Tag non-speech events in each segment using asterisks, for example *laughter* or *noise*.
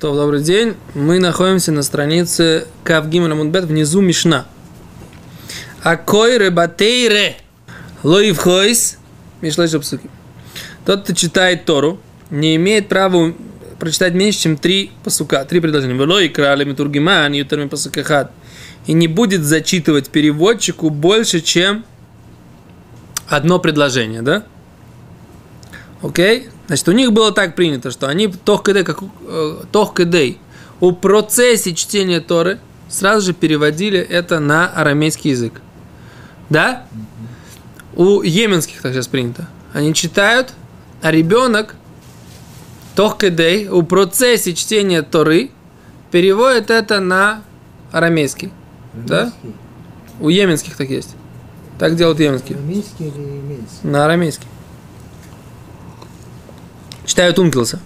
То, добрый день. Мы находимся на странице Кавгима Мудбет, внизу Мишна. Акой ребатейре лоив хойс мишлэш псуки. Тот, кто читает Тору, не имеет права прочитать меньше, чем три посука, три предложения. Велой крали митургиман, ютерми посукахат. И не будет зачитывать переводчику больше, чем одно предложение, да? Окей? Значит, у них было так принято, что они тох-кедей, как э, у процессе чтения Торы сразу же переводили это на арамейский язык. Да? У йеменских так сейчас принято. Они читают, а ребенок тох-кедей у процессе чтения Торы переводит это на арамейский. Да? У йеменских так есть. Так делают йеменские. Арамейский или емельский? На арамейский. Читают Ункилса.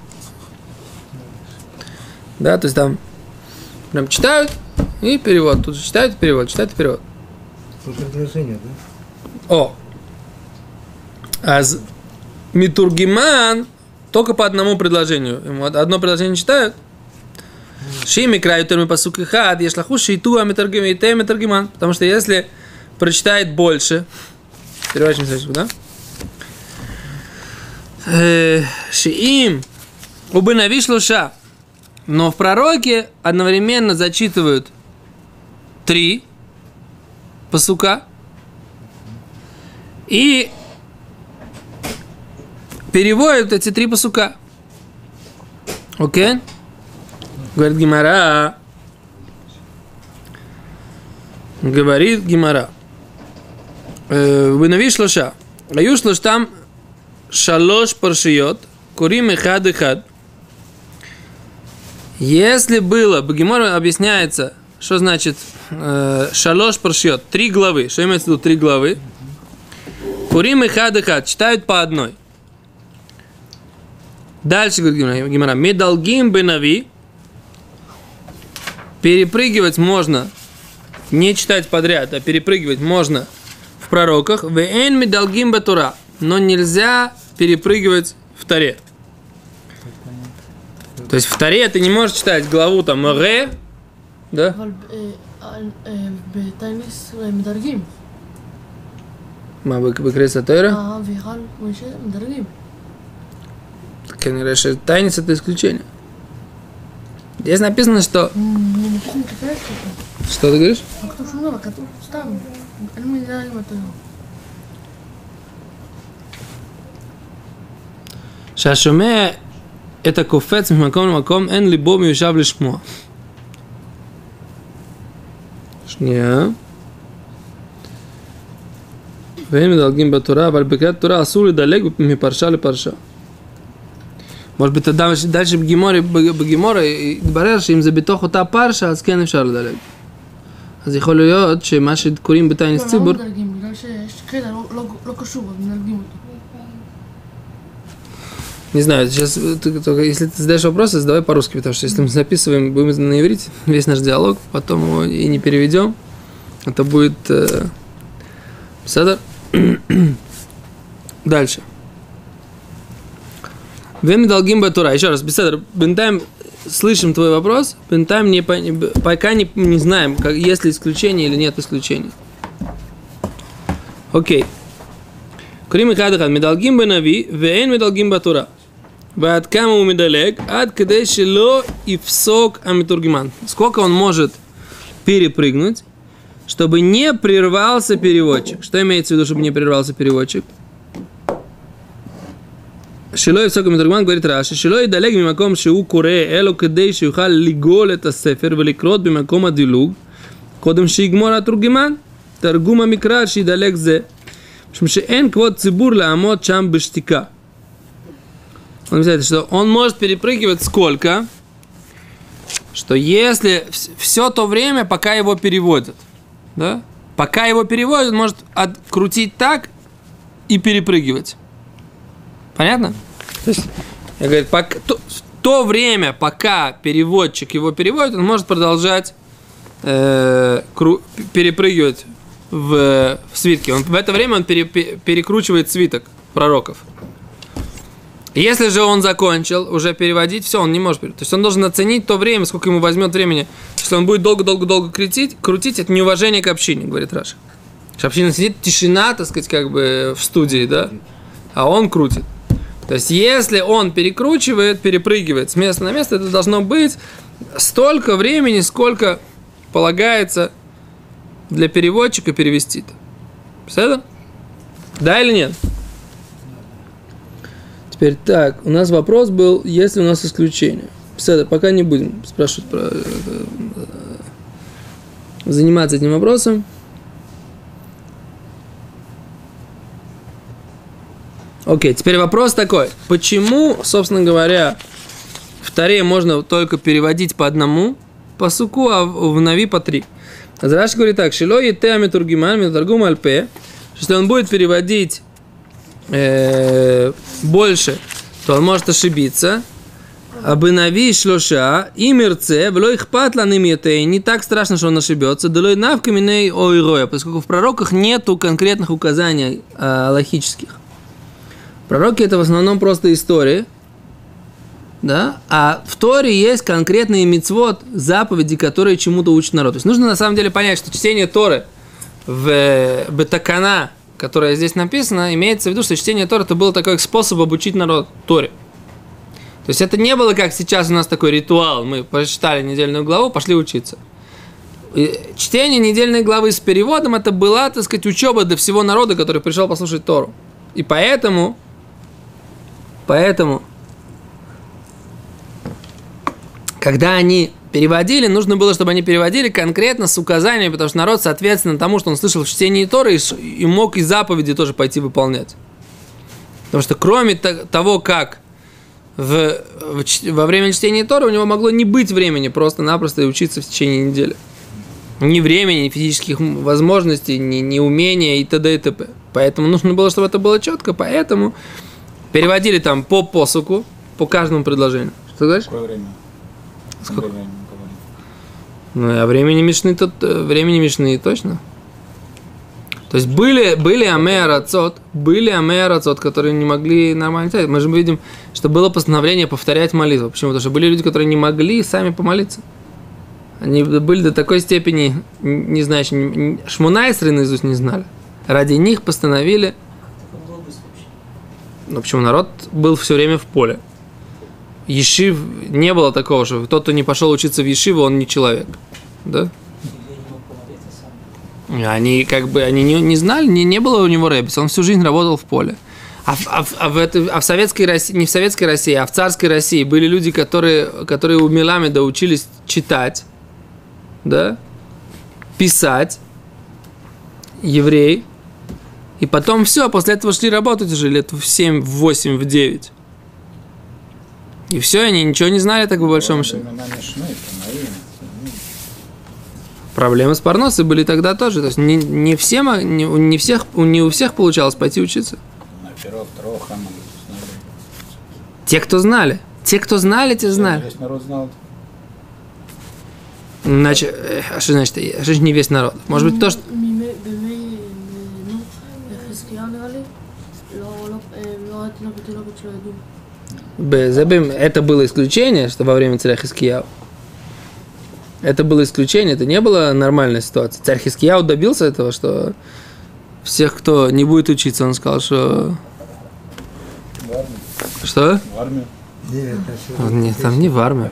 Да, то есть там прям читают и перевод. Тут же читают и перевод, читают и перевод. По предложению, да? О. А Митургиман только по одному предложению. Ему од- одно предложение читают. Шими краю терми пасук и хад, ешлаху шейту а митургим и те митургиман. Потому что если прочитает больше, переворачиваем следующий, да? Э, Шиим убынави шлуша. Но в пророке одновременно зачитывают три пасука и переводят эти три пасука. Окей? Говорит Гимара. Говорит Гимара. Вынави шлоша. Аю шлош там шалош паршиот. Курим и хад и хад. Если было, Багимор объясняется, что значит э, шалош паршиот, три главы. Что имеется в виду три главы? Курим и хад и хад. Читают по одной. Дальше говорит Гимара. Медалгим бенави. Перепрыгивать можно, не читать подряд, а перепрыгивать можно в пророках. Вен медалгим батура. Но нельзя перепрыгивать в таре. То есть в таре ты не можешь читать главу там ре, да? אבל אה, על- אה, בטייניס אה, מדרגים. מה, בקריסה תוירה? אה, ויכל משה מדרגים. Конечно, что тайница это исключение. Здесь написано, что... м, אני פשוט מתקפת אותו. Что ты говоришь? שהשומע את הקופץ ממקום למקום, אין ליבו מיושב לשמוע. שנייה. והם מדלגים בתורה, אבל בקריאת תורה אסור לדלג מפרשה לפרשה. כמו שבתדם אדם, די שבגימורי, בגימורי התברר שאם זה בתוך אותה פרשה, אז כן אפשר לדלג. אז יכול להיות שמה שקוראים בתיינס לא, לא ציבור... לא מדלגים, בגלל שיש קטע לא, לא- קשור, אז מדלגים אותו. Не знаю, сейчас э, ты, только, если ты задаешь вопросы, задавай по-русски, потому что если мы записываем, будем на иврите весь наш диалог, потом его и не переведем, а это будет э, Седер. *clears throat* Дальше. Веми долгим батура. Еще раз, Беседер, бентайм слышим твой вопрос, бентайм не, пока не, не знаем, как, есть ли исключение или нет исключения. Окей. Кроме кадыха, медалгим бенави, вейн медалгим батура. Вад кама умедалек, ад кадешило и всок амитургиман. Сколько он может перепрыгнуть, чтобы не прервался переводчик. Что имеется в виду, чтобы не прервался переводчик? Шилой Сок Митургман говорит Раши, Шилой далек бимаком шиу куре, эло кедей ухал лигол это сефер, великрот бимаком адилуг, кодом шигмор атургиман, таргума микра шидалег зе. эн квот цибур ламот чам бештика. Он объясняет, что он может перепрыгивать сколько, что если все то время, пока его переводят, да, пока его переводят, может открутить так и перепрыгивать. Понятно? То есть, я говорю, пока, то, то время, пока переводчик его переводит, он может продолжать э, кру- перепрыгивать в, в свитке. Он, в это время он пере- пе- перекручивает свиток пророков. Если же он закончил уже переводить, все, он не может. То есть он должен оценить то время, сколько ему возьмет времени. Если он будет долго-долго-долго крутить, крутить, это неуважение к общине, говорит Раша. Община сидит, тишина, так сказать, как бы в студии, да? А он крутит. То есть, если он перекручивает, перепрыгивает с места на место, это должно быть столько времени, сколько полагается для переводчика перевести это. Все Да или нет? Теперь так, у нас вопрос был, есть ли у нас исключение. Все, пока не будем спрашивать про, э, заниматься этим вопросом. Окей, теперь вопрос такой. Почему, собственно говоря, в Таре можно только переводить по одному по суку, а в Нави по три? Раш говорит так, Шило ете амитургиман митаргум альпе, что он будет переводить э, больше, то он может ошибиться. Абы нави шлоша и мерце, вло их патла не так страшно, что он ошибется, долой навкаминей ойроя, поскольку в пророках нету конкретных указаний э, логических. Пророки это в основном просто истории, да, а в Торе есть конкретные мицвод, заповеди, которые чему-то учат народ. То есть нужно на самом деле понять, что чтение Торы в э, Бетакана, которое здесь написано, имеется в виду, что чтение Торы это был такой способ обучить народ Торе. То есть это не было как сейчас у нас такой ритуал, мы прочитали недельную главу, пошли учиться. И чтение недельной главы с переводом это была, так сказать, учеба для всего народа, который пришел послушать Тору. И поэтому Поэтому, когда они переводили, нужно было, чтобы они переводили конкретно с указаниями, потому что народ, соответственно, тому, что он слышал в чтении Торы, и мог и заповеди тоже пойти выполнять. Потому что кроме того, как в, в, во время чтения Торы у него могло не быть времени просто-напросто и учиться в течение недели. Ни времени, ни физических возможностей, ни, ни умения и т.д. и т.п. Поэтому нужно было, чтобы это было четко, поэтому Переводили там по посуку, по каждому предложению. Что ты говоришь? Какое время? Сколько? Время ну, а времени Мишны тут, э, времени Мишны точно. То есть были, были амеарацот, были амеарацот, которые не могли нормально читать. Мы же видим, что было постановление повторять молитву. Почему? Потому что были люди, которые не могли сами помолиться. Они были до такой степени, не знаю, шмунайсры наизусть не знали. Ради них постановили ну, почему народ был все время в поле. Ешив не было такого, что тот, кто не пошел учиться в Ешиву, он не человек. Да? Они как бы они не, не знали, не, не было у него рэббиса, он всю жизнь работал в поле. А, а, а, в, это, а в советской России, не в советской России, а в царской России были люди, которые, которые у Меламеда учились читать, да, писать, еврей, и потом все, после этого шли работать уже лет в 7, в 8, в 9. И все, они ничего не знали, так по большому счету. Проблемы с парносой были тогда тоже. То есть не, не всем, не, не, всех, не у всех получалось пойти учиться. Те, кто знали. Те, кто знали, те знали. Весь народ знал. Значит, э, а что значит, а что не весь народ? Может быть, то, что... Это было исключение, что во время царя Хискияу. Это было исключение, это не была нормальная ситуация. Царь Хискияу добился этого, что всех, кто не будет учиться, он сказал, что... В армию. Что? В армию. Нет, Нет, там не в армию.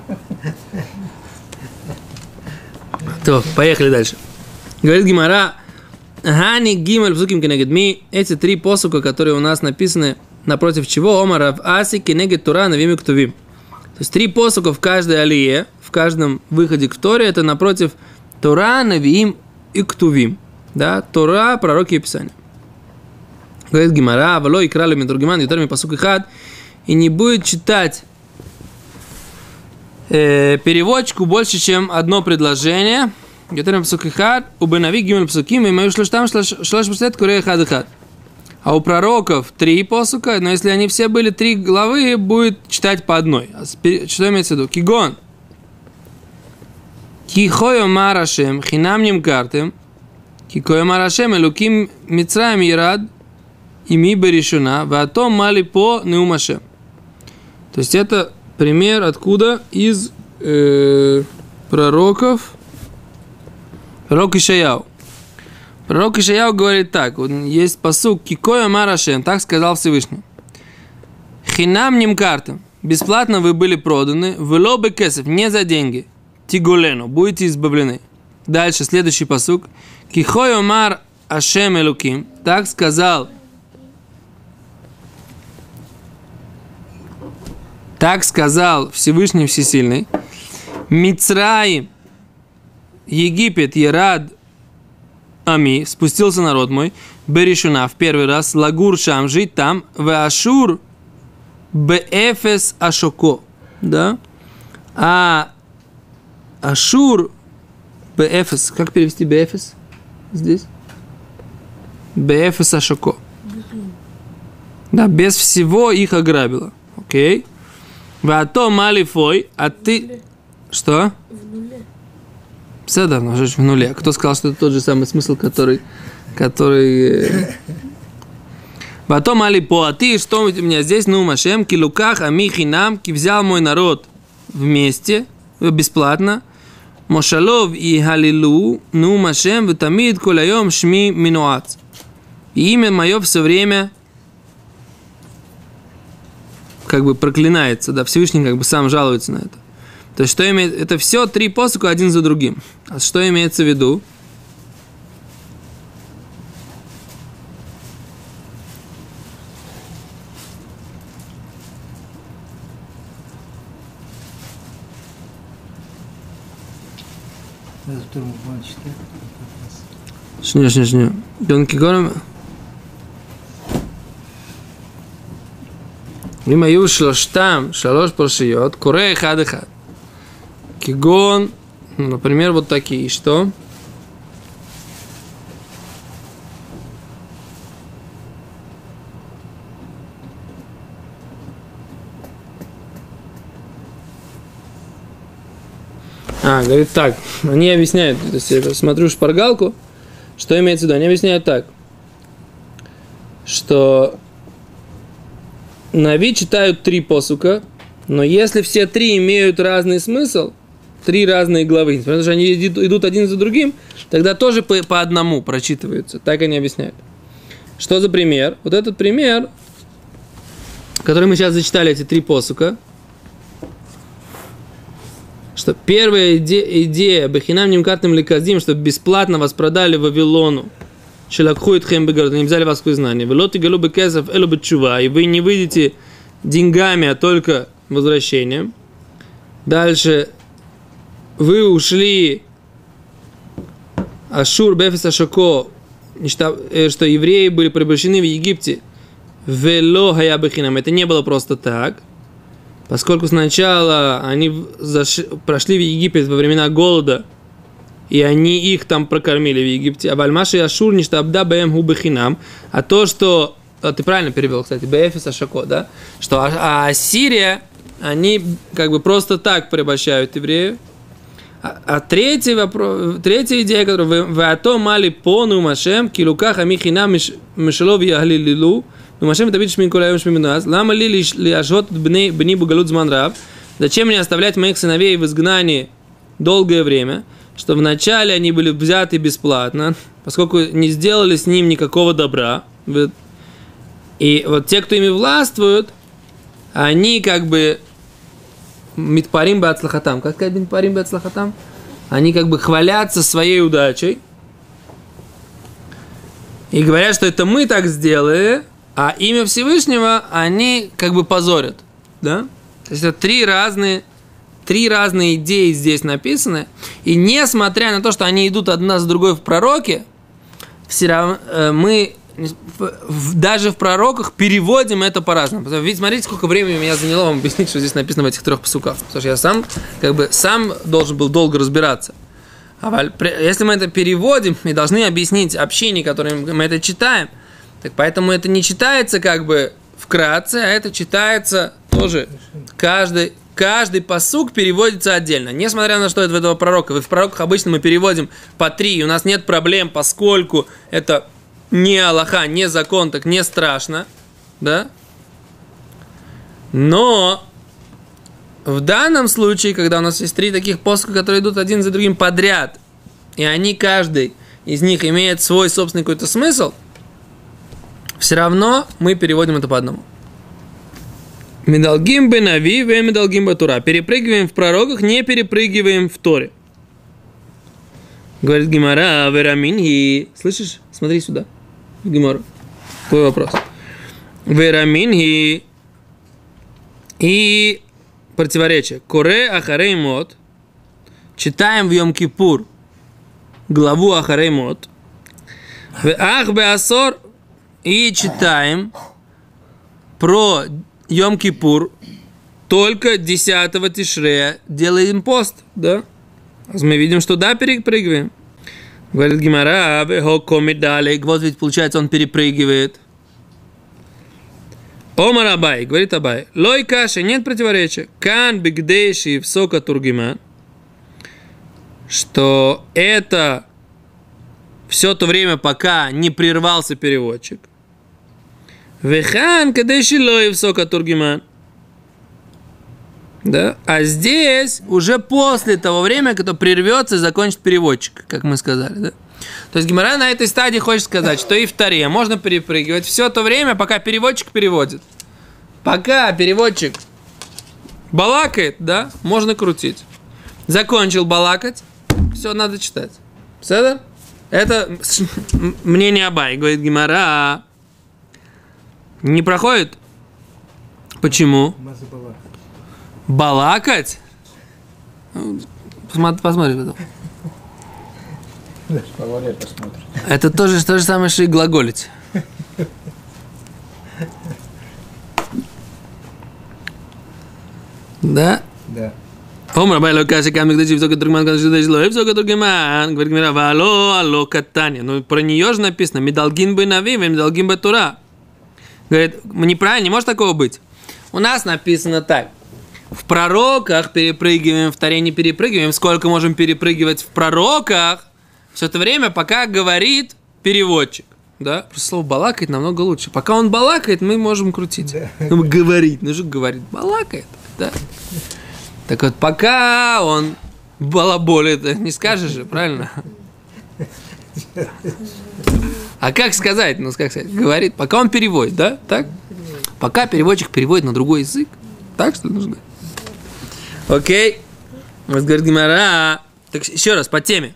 То, поехали дальше. Говорит Гимара, Гани Гимель Псуким Кенегедми, эти три посука, которые у нас написаны напротив чего Омара в Аси Кенегет Тура Навим и Ктувим. То есть три посока в каждой алие, в каждом выходе к Торе, это напротив Тура, Навим и Ктувим. Да, Тора, пророки и Писания. Говорит Гимара, Вало и крали Медургиман, Ютарми посук и хад, и не будет читать э, переводчику больше, чем одно предложение. Ютарми посук и хад, Убенави Гимель псуким, и мою шлоштам шлош пуслет курея хад и хад. А у пророков три посука, но если они все были три главы, будет читать по одной. А что имеется в виду? Кигон. Кихою марашем, хинам ним картем, кихою марашем, элуким мицраем ирад, и ми берешуна, ватом мали по неумашем. То есть это пример откуда? Из э, пророков. Пророк Ишаяу. Пророк Ишаяу говорит так. Есть посук Кикоя Марашем. Так сказал Всевышний. Хинам ним картам. Бесплатно вы были проданы. В лобы кесов. Не за деньги. Тигулену. Будете избавлены. Дальше, следующий посук. Кихой Омар Ашем Элуким. Так сказал Так сказал Всевышний Всесильный. Мицраим, Египет, Ерад, Ами, спустился народ мой, Беришуна в первый раз, Лагур Шам, жить там, в Ашур, Бефес Ашоко, да? А Ашур, Бефес, как перевести Бефес здесь? Бефес Ашоко. Да, без всего их ограбило. Окей. Вато малифой, а ты... Что? В нуле. Седа, но же в нуле. Кто сказал, что это тот же самый смысл, который... который... э, Потом Али по, а ты что у меня здесь, ну, Машем, килуках, амихи нам, ки взял мой народ вместе, э, бесплатно, Мошалов и Халилу, ну, Машем, витамид, коляем, шми, минуац. И имя мое все время как бы проклинается, да, Всевышний как бы сам жалуется на это. То есть, что имеет, это все три посука один за другим. А что имеется в виду? Это второй буквально читает. как раз. שנייה, שנייה, שנייה. יום כגון... אם היו שלושתם, שלוש פרשיות, קורא אחד אחד. Кигон, ну, например, вот такие. Что? А, говорит так. Они объясняют. То есть я смотрю шпаргалку. Что имеется в виду? Они объясняют так, что Нави читают три посука, но если все три имеют разный смысл – три разные главы, то, что они идут один за другим, тогда тоже по, по одному прочитываются. Так они объясняют. Что за пример? Вот этот пример, который мы сейчас зачитали, эти три посука, что первая иде- идея Бахинам Нимкатным Ликазим, что бесплатно вас продали Вавилону, Шелакху и Тхембегород, они взяли вас к знанию. Велоти галубы кезов элу бетчува, и вы не выйдете деньгами, а только возвращением. Дальше вы ушли Ашур Бефес Ашако, э, что евреи были превращены в Египте. Вело Хаябахинам. Это не было просто так. Поскольку сначала они в- заш- прошли в Египет во времена голода, и они их там прокормили в Египте. А Вальмаши Ашур не штабда бэм губахинам. А то, что... а, ты правильно перевел, кстати, Бэфис Ашако, да? Что а, а Ассирия, они как бы просто так порабощают евреев. А, а третий вопрос, третья идея, которая вы, о том мали пону машем, килуках амихина мишелов яхли лилу, ну машем это видишь минкуляем шмиминаз, лама ли лишь ли ажот бни бни бугалут зманрав, зачем мне оставлять моих сыновей в изгнании долгое время, что вначале они были взяты бесплатно, поскольку не сделали с ним никакого добра. И вот те, кто ими властвуют, они как бы митпарим бацлахатам. Как сказать митпарим бацлахатам? Они как бы хвалятся своей удачей. И говорят, что это мы так сделали, а имя Всевышнего они как бы позорят. Да? То есть это три разные три разные идеи здесь написаны, и несмотря на то, что они идут одна с другой в пророке, все равно э, мы в- в- даже в пророках переводим это по-разному. Ведь смотрите, сколько времени меня заняло вам объяснить, что здесь написано в этих трех посуках. Потому что я сам, как бы, сам должен был долго разбираться. А если мы это переводим и должны объяснить общине, которым мы это читаем, так поэтому это не читается как бы вкратце, а это читается тоже каждый, каждый посук переводится отдельно. Несмотря на что это этого пророка. В пророках обычно мы переводим по три, и у нас нет проблем, поскольку это не Аллаха, не закон, так не страшно. Да? Но в данном случае, когда у нас есть три таких посоха, которые идут один за другим подряд, и они каждый из них имеет свой собственный какой-то смысл, все равно мы переводим это по одному. Медалгим бы нави, ве медалгим бы тура. Перепрыгиваем в пророках, не перепрыгиваем в Торе. Говорит Гимара, вераминхи. Слышишь? Смотри сюда. Гимара. Твой вопрос. Вераминхи. И противоречие. Куре ахарей мод. Читаем в Йом-Кипур главу Ахарей мод. Ах беасор. И читаем про Йом-Кипур только 10 Тишрея делаем пост, да? Мы видим, что да, перепрыгиваем. Говорит Гимара, далее. Вот ведь получается, он перепрыгивает. Омар Абай, говорит Абай, лой каши, нет противоречия. Кан бигдейши в сока тургиман. Что это все то время, пока не прервался переводчик. Вехан кадеши лой в сока тургиман. Да? А здесь уже после того времени, когда прервется и закончит переводчик, как мы сказали. Да? То есть Гимара на этой стадии хочет сказать, что и в Таре можно перепрыгивать все то время, пока переводчик переводит. Пока переводчик балакает, да, можно крутить. Закончил балакать, все, надо читать. Все Это мнение Абай, говорит Гимара. Не проходит? Почему? Маза была. Балакать? Посмотри, Посмотрим потом. Это тоже то же самое, что и глаголить. Да? Да. Омра Байло Каси Камик Дачи Висока Тургман Каси Дачи Лоэ Висока Тургман Говорит Гмира Вало Алло Катания Ну про нее же написано Медалгин бы Нави Медалгин бы Тура Говорит, неправильно, не может такого быть У нас написано так в пророках перепрыгиваем в таре не перепрыгиваем сколько можем перепрыгивать в пророках все это время пока говорит переводчик да, просто слово балакает намного лучше. Пока он балакает, мы можем крутить. Ну, говорит, ну же говорит, балакает, да. Так вот, пока он балаболит, не скажешь же, правильно? А как сказать? Ну, как сказать? Говорит, пока он переводит, да? Так? Пока переводчик переводит на другой язык. Так что нужно? Окей. Вот говорит Гимара. Так еще раз, по теме.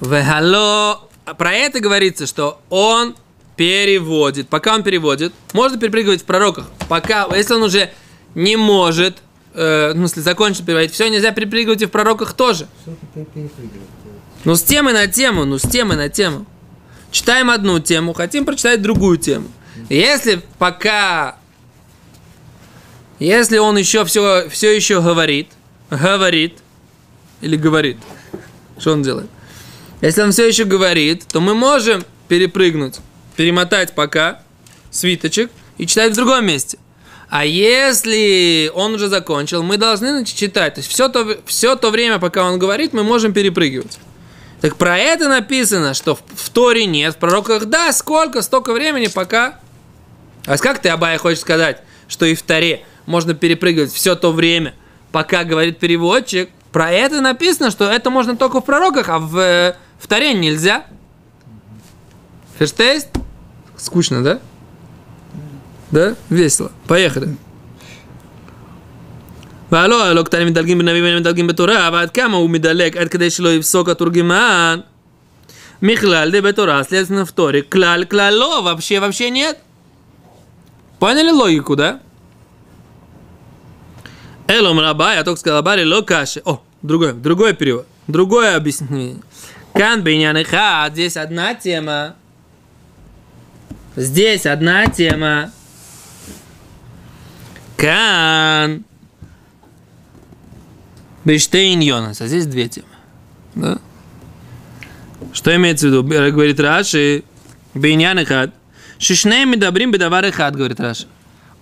Вехало. Про это говорится, что он переводит. Пока он переводит, можно перепрыгивать в пророках. Пока, если он уже не может, э, в смысле, закончил переводить, все, нельзя перепрыгивать и в пророках тоже. Ну, с темы на тему, ну, с темы на тему. Читаем одну тему, хотим прочитать другую тему. Если пока... Если он еще все, все еще говорит, говорит, или говорит, что он делает? Если он все еще говорит, то мы можем перепрыгнуть, перемотать пока свиточек и читать в другом месте. А если он уже закончил, мы должны читать. То есть все то, все то время, пока он говорит, мы можем перепрыгивать. Так про это написано, что в, в Торе нет, в пророках да, сколько, столько времени, пока. А как ты, Абай, хочешь сказать, что и в Торе можно перепрыгивать все то время, пока говорит переводчик? Про это написано, что это можно только в пророках, а в, э, в Торе нельзя. Ферштейст? Скучно, да? Да? Весело. Поехали. והלא, הלא קטנים מדלגים בנביא ואין מדלגים בתורה, ועד כמה הוא מדלג עד כדי שלא יפסוק התורגמן? מכלל די בתורה, следственно в Торе. Клаль, клаль, ло, вообще, вообще нет. Поняли логику, да? Элом раба, я только сказал Абари, ло каши. О, другой, другой перевод. Другое объяснение. Кан бейнян хад, здесь одна тема. Здесь одна тема. Кан. Бейштейн Йонас. А здесь две темы. Да? Что имеется в виду? Говорит Раши. Бейнян и хад. Шишней добрим бедавар и хад, говорит Раши.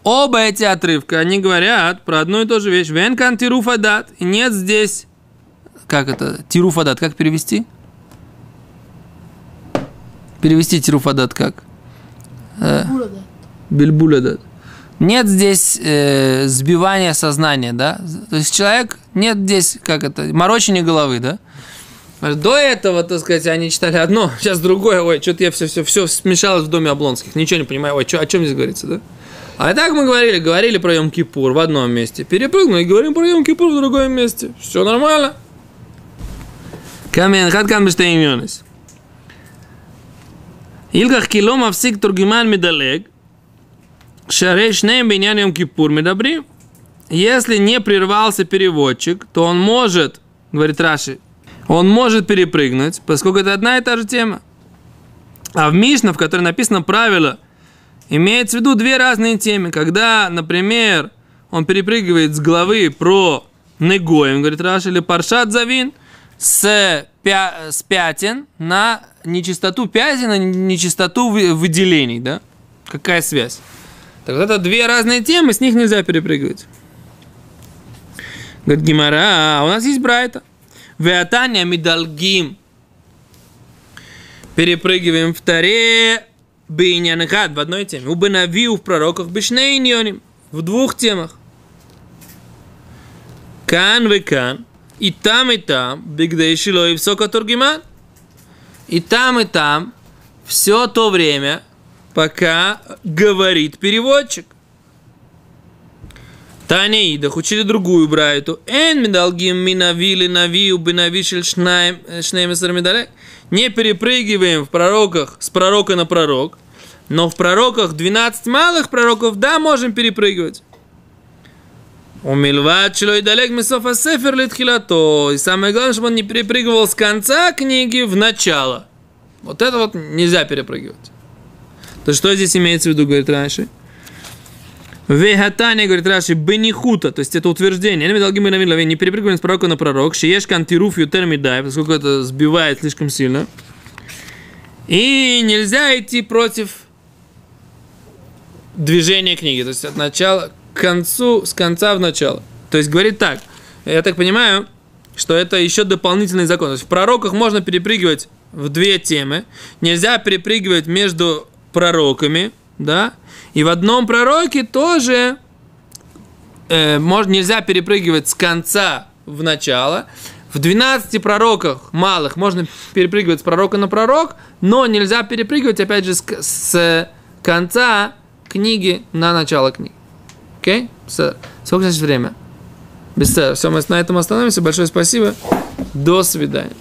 Оба эти отрывка, они говорят про одну и ту же вещь. Венкан тируфадат. И нет здесь... Как это? Тируфадат. Как перевести? Перевести тируфадат как? Э. Бельбулядат. нет здесь э, сбивания сознания, да? То есть человек, нет здесь, как это, морочения головы, да? До этого, так сказать, они читали одно, *laughs* сейчас другое, ой, что-то я все, все, все смешалось в доме Облонских, ничего не понимаю, ой, чё, о чем здесь говорится, да? А так мы говорили, говорили про Йом-Кипур в одном месте, перепрыгнули и говорим про Йом-Кипур в другом месте, все нормально. Камен, хат кам бештейньонес. Ильгах кило мавсик тургиман медалег, шарей шнеем биньян Йом-Кипур медабри. Если не прервался переводчик, то он может, говорит Раши, он может перепрыгнуть, поскольку это одна и та же тема. А в Мишна, в которой написано правило, имеется в виду две разные темы. Когда, например, он перепрыгивает с главы про Негоем, говорит Раш, или Паршат Завин, с, пя, с пятен на нечистоту пятен, на нечистоту выделений, да? Какая связь? Так вот это две разные темы, с них нельзя перепрыгивать. Говорит Гимара, а у нас есть Брайта. Веатания мидалгим. Перепрыгиваем в таре бейнянхад в одной теме. У Бенавиу в пророках бешнейньоним. В двух темах. Кан ве кан. И там, и там. Бигдей шило и всока тургиман. И там, и там. Все то время, пока говорит переводчик. Таня Идах учили другую брайту. Эн медалгим минавили навию бинавишель шнайм шнеймесер медалек. Не перепрыгиваем в пророках с пророка на пророк. Но в пророках 12 малых пророков, да, можем перепрыгивать. У Мильват Шлой Далек Месофа Сефер Литхилато. И самое главное, чтобы он не перепрыгивал с конца книги в начало. Вот это вот нельзя перепрыгивать. То что здесь имеется в виду, говорит раньше? Вегатане, говорит Раши, бенихута, то есть это утверждение. Не перепрыгиваем с пророка на пророк. Шиешка антируф ютермидай, поскольку это сбивает слишком сильно. И нельзя идти против движения книги, то есть от начала к концу, с конца в начало. То есть говорит так, я так понимаю, что это еще дополнительный закон. То есть в пророках можно перепрыгивать в две темы, нельзя перепрыгивать между пророками, да, и в одном пророке тоже э, можно, нельзя перепрыгивать с конца в начало. В 12 пророках малых можно перепрыгивать с пророка на пророк, но нельзя перепрыгивать, опять же, с, с конца книги на начало книги. Окей? Okay? Сколько сейчас время? Без Все, мы на этом остановимся. Большое спасибо. До свидания.